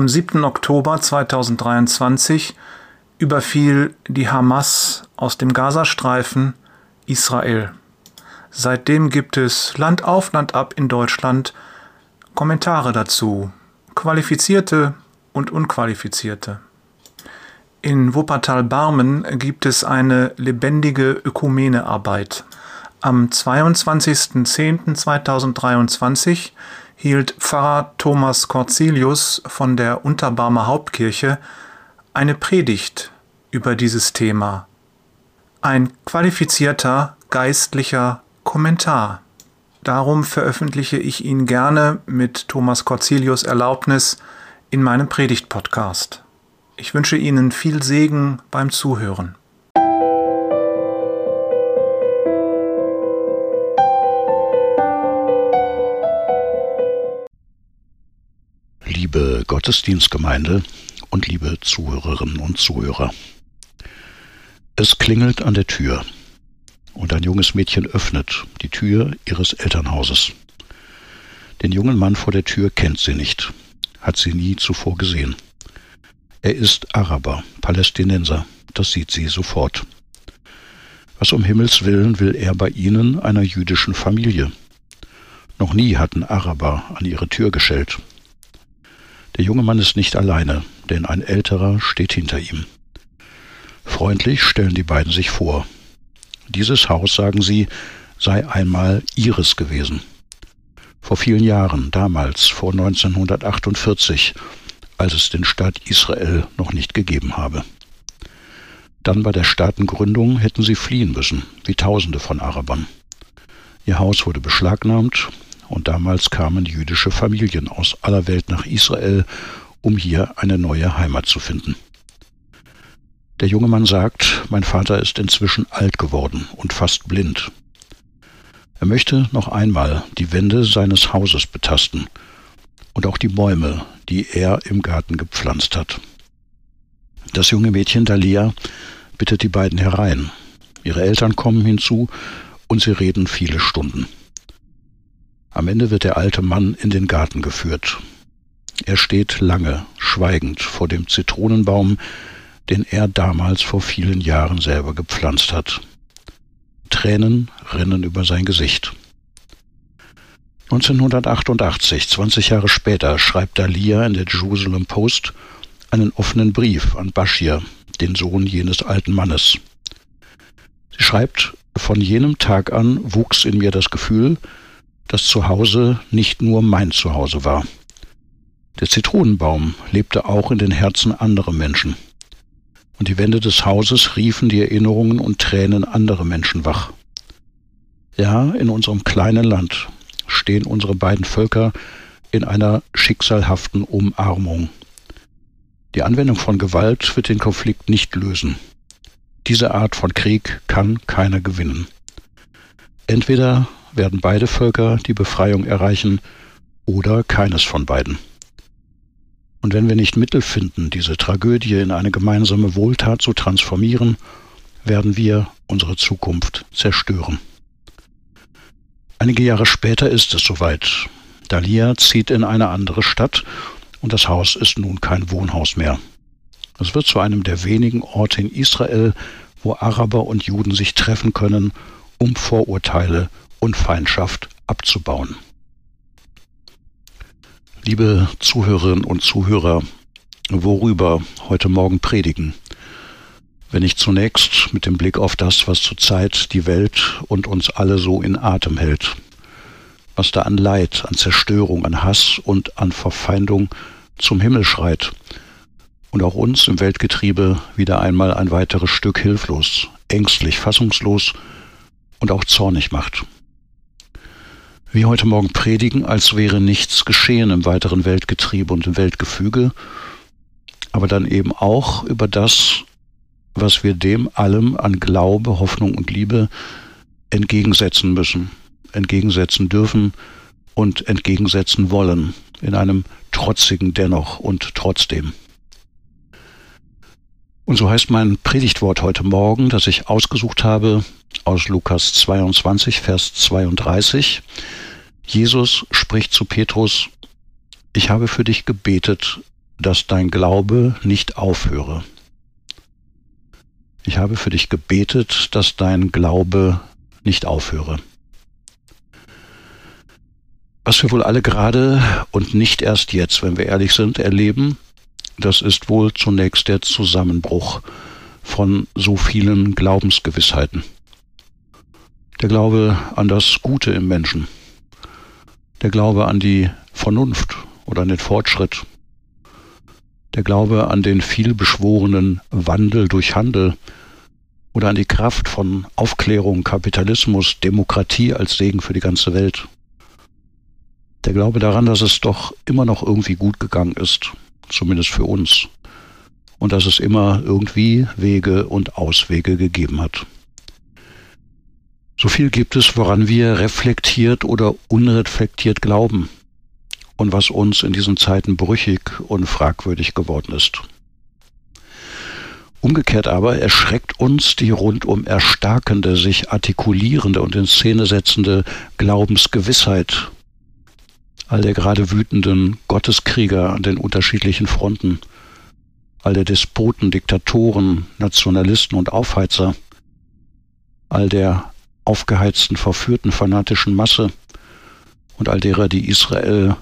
Am 7. Oktober 2023 überfiel die Hamas aus dem Gazastreifen Israel. Seitdem gibt es Land auf, Land ab in Deutschland Kommentare dazu, qualifizierte und unqualifizierte. In Wuppertal-Barmen gibt es eine lebendige Ökumenearbeit. Am 22.10.2023 hielt Pfarrer Thomas Corzilius von der Unterbarmer Hauptkirche eine Predigt über dieses Thema. Ein qualifizierter geistlicher Kommentar. Darum veröffentliche ich ihn gerne mit Thomas Corzilius Erlaubnis in meinem Predigt-Podcast. Ich wünsche Ihnen viel Segen beim Zuhören. Liebe Gottesdienstgemeinde und liebe Zuhörerinnen und Zuhörer. Es klingelt an der Tür und ein junges Mädchen öffnet die Tür ihres Elternhauses. Den jungen Mann vor der Tür kennt sie nicht, hat sie nie zuvor gesehen. Er ist Araber, Palästinenser, das sieht sie sofort. Was um Himmels willen will er bei ihnen, einer jüdischen Familie? Noch nie hatten Araber an ihre Tür geschellt. Der junge Mann ist nicht alleine, denn ein älterer steht hinter ihm. Freundlich stellen die beiden sich vor. Dieses Haus, sagen sie, sei einmal ihres gewesen. Vor vielen Jahren, damals vor 1948, als es den Staat Israel noch nicht gegeben habe. Dann bei der Staatengründung hätten sie fliehen müssen, wie Tausende von Arabern. Ihr Haus wurde beschlagnahmt und damals kamen jüdische Familien aus aller Welt nach Israel, um hier eine neue Heimat zu finden. Der junge Mann sagt, mein Vater ist inzwischen alt geworden und fast blind. Er möchte noch einmal die Wände seines Hauses betasten und auch die Bäume, die er im Garten gepflanzt hat. Das junge Mädchen Dalia bittet die beiden herein. Ihre Eltern kommen hinzu und sie reden viele Stunden. Am Ende wird der alte Mann in den Garten geführt. Er steht lange, schweigend vor dem Zitronenbaum, den er damals vor vielen Jahren selber gepflanzt hat. Tränen rinnen über sein Gesicht. 1988, 20 Jahre später, schreibt Dalia in der Jerusalem Post einen offenen Brief an Bashir, den Sohn jenes alten Mannes. Sie schreibt, von jenem Tag an wuchs in mir das Gefühl, dass Zuhause nicht nur mein Zuhause war. Der Zitronenbaum lebte auch in den Herzen anderer Menschen und die Wände des Hauses riefen die Erinnerungen und Tränen anderer Menschen wach. Ja, in unserem kleinen Land stehen unsere beiden Völker in einer schicksalhaften Umarmung. Die Anwendung von Gewalt wird den Konflikt nicht lösen. Diese Art von Krieg kann keiner gewinnen. Entweder werden beide Völker die Befreiung erreichen oder keines von beiden. Und wenn wir nicht Mittel finden, diese Tragödie in eine gemeinsame Wohltat zu transformieren, werden wir unsere Zukunft zerstören. Einige Jahre später ist es soweit. Dalia zieht in eine andere Stadt und das Haus ist nun kein Wohnhaus mehr. Es wird zu einem der wenigen Orte in Israel, wo Araber und Juden sich treffen können, um Vorurteile und Feindschaft abzubauen. Liebe Zuhörerinnen und Zuhörer, worüber heute Morgen predigen? Wenn ich zunächst mit dem Blick auf das, was zurzeit die Welt und uns alle so in Atem hält, was da an Leid, an Zerstörung, an Hass und an Verfeindung zum Himmel schreit und auch uns im Weltgetriebe wieder einmal ein weiteres Stück hilflos, ängstlich, fassungslos und auch zornig macht wie heute Morgen predigen, als wäre nichts geschehen im weiteren Weltgetriebe und im Weltgefüge, aber dann eben auch über das, was wir dem allem an Glaube, Hoffnung und Liebe entgegensetzen müssen, entgegensetzen dürfen und entgegensetzen wollen, in einem trotzigen Dennoch und trotzdem. Und so heißt mein Predigtwort heute Morgen, das ich ausgesucht habe aus Lukas 22, Vers 32. Jesus spricht zu Petrus, ich habe für dich gebetet, dass dein Glaube nicht aufhöre. Ich habe für dich gebetet, dass dein Glaube nicht aufhöre. Was wir wohl alle gerade und nicht erst jetzt, wenn wir ehrlich sind, erleben, das ist wohl zunächst der Zusammenbruch von so vielen Glaubensgewissheiten. Der Glaube an das Gute im Menschen, der Glaube an die Vernunft oder an den Fortschritt, der Glaube an den vielbeschworenen Wandel durch Handel oder an die Kraft von Aufklärung, Kapitalismus, Demokratie als Segen für die ganze Welt. Der Glaube daran, dass es doch immer noch irgendwie gut gegangen ist, zumindest für uns, und dass es immer irgendwie Wege und Auswege gegeben hat. So viel gibt es, woran wir reflektiert oder unreflektiert glauben und was uns in diesen Zeiten brüchig und fragwürdig geworden ist. Umgekehrt aber erschreckt uns die rundum erstarkende, sich artikulierende und in Szene setzende Glaubensgewissheit all der gerade wütenden Gotteskrieger an den unterschiedlichen Fronten, all der Despoten, Diktatoren, Nationalisten und Aufheizer, all der aufgeheizten, verführten, fanatischen Masse und all derer, die Israel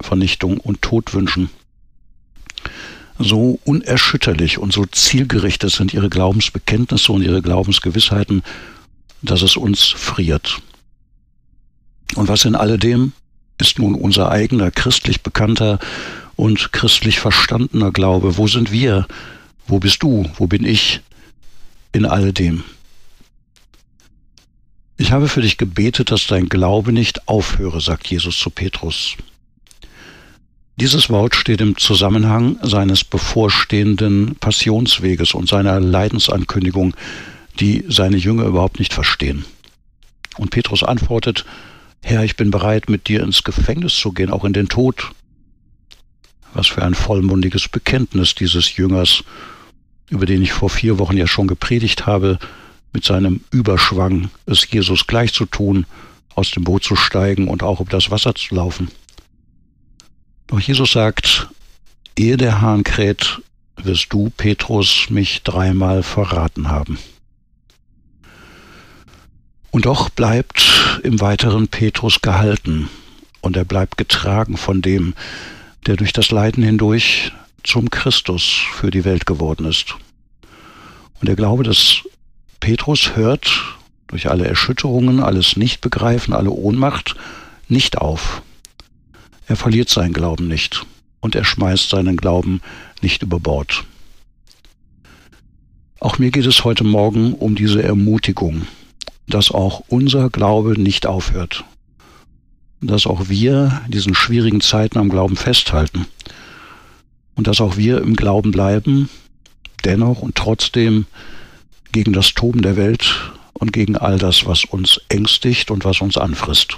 Vernichtung und Tod wünschen. So unerschütterlich und so zielgerichtet sind ihre Glaubensbekenntnisse und ihre Glaubensgewissheiten, dass es uns friert. Und was in alledem ist nun unser eigener christlich bekannter und christlich verstandener Glaube? Wo sind wir? Wo bist du? Wo bin ich? In alledem. Ich habe für dich gebetet, dass dein Glaube nicht aufhöre, sagt Jesus zu Petrus. Dieses Wort steht im Zusammenhang seines bevorstehenden Passionsweges und seiner Leidensankündigung, die seine Jünger überhaupt nicht verstehen. Und Petrus antwortet, Herr, ich bin bereit, mit dir ins Gefängnis zu gehen, auch in den Tod. Was für ein vollmundiges Bekenntnis dieses Jüngers, über den ich vor vier Wochen ja schon gepredigt habe, mit seinem Überschwang, es Jesus gleich zu tun, aus dem Boot zu steigen und auch um das Wasser zu laufen. Doch Jesus sagt, ehe der Hahn kräht, wirst du, Petrus, mich dreimal verraten haben. Und doch bleibt im Weiteren Petrus gehalten und er bleibt getragen von dem, der durch das Leiden hindurch zum Christus für die Welt geworden ist. Und der Glaube, dass Petrus hört durch alle Erschütterungen, alles Nichtbegreifen, alle Ohnmacht nicht auf. Er verliert seinen Glauben nicht und er schmeißt seinen Glauben nicht über Bord. Auch mir geht es heute Morgen um diese Ermutigung, dass auch unser Glaube nicht aufhört, dass auch wir diesen schwierigen Zeiten am Glauben festhalten und dass auch wir im Glauben bleiben, dennoch und trotzdem gegen das Toben der Welt und gegen all das, was uns ängstigt und was uns anfrisst.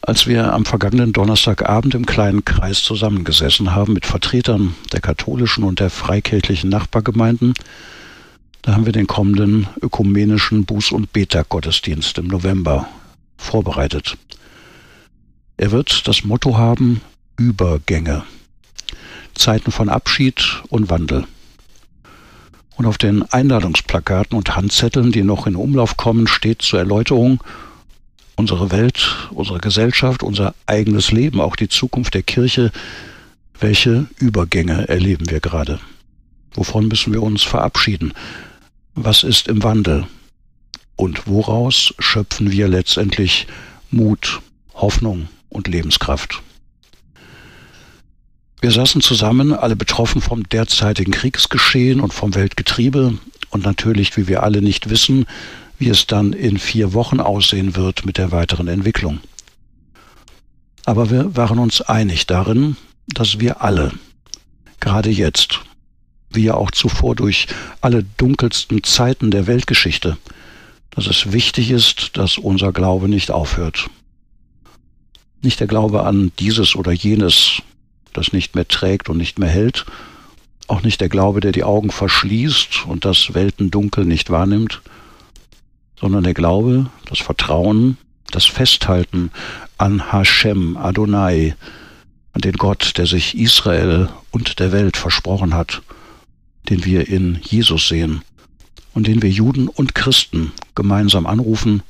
Als wir am vergangenen Donnerstagabend im kleinen Kreis zusammengesessen haben mit Vertretern der katholischen und der freikirchlichen Nachbargemeinden, da haben wir den kommenden ökumenischen Buß- und Beta-Gottesdienst im November vorbereitet. Er wird das Motto haben Übergänge, Zeiten von Abschied und Wandel. Und auf den Einladungsplakaten und Handzetteln, die noch in Umlauf kommen, steht zur Erläuterung unsere Welt, unsere Gesellschaft, unser eigenes Leben, auch die Zukunft der Kirche, welche Übergänge erleben wir gerade? Wovon müssen wir uns verabschieden? Was ist im Wandel? Und woraus schöpfen wir letztendlich Mut, Hoffnung und Lebenskraft? Wir saßen zusammen, alle betroffen vom derzeitigen Kriegsgeschehen und vom Weltgetriebe und natürlich, wie wir alle nicht wissen, wie es dann in vier Wochen aussehen wird mit der weiteren Entwicklung. Aber wir waren uns einig darin, dass wir alle, gerade jetzt, wie ja auch zuvor durch alle dunkelsten Zeiten der Weltgeschichte, dass es wichtig ist, dass unser Glaube nicht aufhört. Nicht der Glaube an dieses oder jenes, das nicht mehr trägt und nicht mehr hält, auch nicht der Glaube, der die Augen verschließt und das Weltendunkel nicht wahrnimmt, sondern der Glaube, das Vertrauen, das Festhalten an Hashem, Adonai, an den Gott, der sich Israel und der Welt versprochen hat, den wir in Jesus sehen und den wir Juden und Christen gemeinsam anrufen,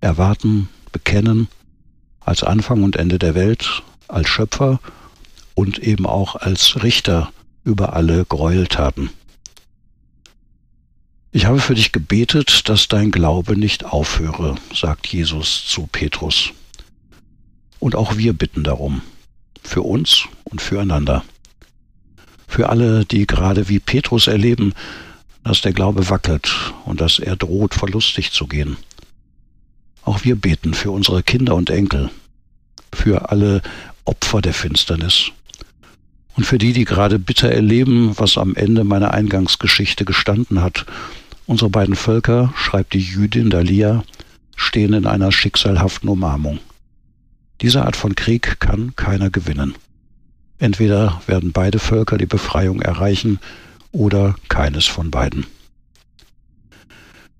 erwarten, bekennen, als Anfang und Ende der Welt, als Schöpfer und eben auch als Richter über alle Gräueltaten. Ich habe für dich gebetet, dass dein Glaube nicht aufhöre, sagt Jesus zu Petrus. Und auch wir bitten darum, für uns und füreinander. Für alle, die gerade wie Petrus erleben, dass der Glaube wackelt und dass er droht, verlustig zu gehen. Auch wir beten für unsere Kinder und Enkel, für alle Opfer der Finsternis und für die, die gerade bitter erleben, was am Ende meiner Eingangsgeschichte gestanden hat. Unsere beiden Völker, schreibt die Jüdin Dalia, stehen in einer schicksalhaften Umarmung. Diese Art von Krieg kann keiner gewinnen. Entweder werden beide Völker die Befreiung erreichen oder keines von beiden.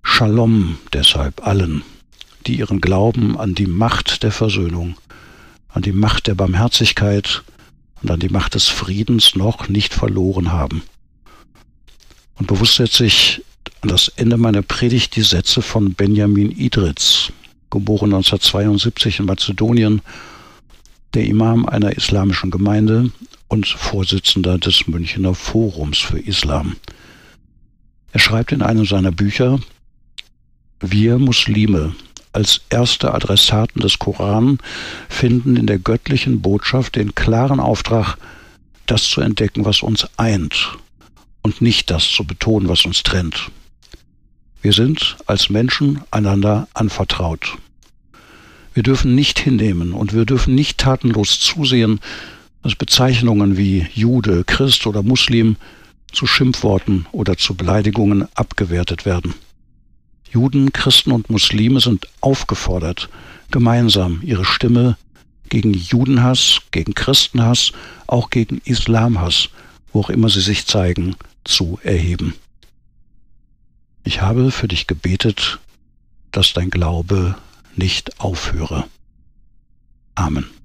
Shalom deshalb allen, die ihren Glauben an die Macht der Versöhnung, an die Macht der Barmherzigkeit und an die Macht des Friedens noch nicht verloren haben. Und bewusst setze ich an das Ende meiner Predigt die Sätze von Benjamin Idritz, geboren 1972 in Mazedonien, der Imam einer islamischen Gemeinde und Vorsitzender des Münchener Forums für Islam. Er schreibt in einem seiner Bücher, wir Muslime als erste Adressaten des Koran finden in der göttlichen Botschaft den klaren Auftrag, das zu entdecken, was uns eint und nicht das zu betonen, was uns trennt. Wir sind als Menschen einander anvertraut. Wir dürfen nicht hinnehmen und wir dürfen nicht tatenlos zusehen, dass Bezeichnungen wie Jude, Christ oder Muslim zu Schimpfworten oder zu Beleidigungen abgewertet werden. Juden, Christen und Muslime sind aufgefordert, gemeinsam ihre Stimme gegen Judenhass, gegen Christenhass, auch gegen Islamhass, wo auch immer sie sich zeigen, zu erheben. Ich habe für dich gebetet, dass dein Glaube nicht aufhöre. Amen.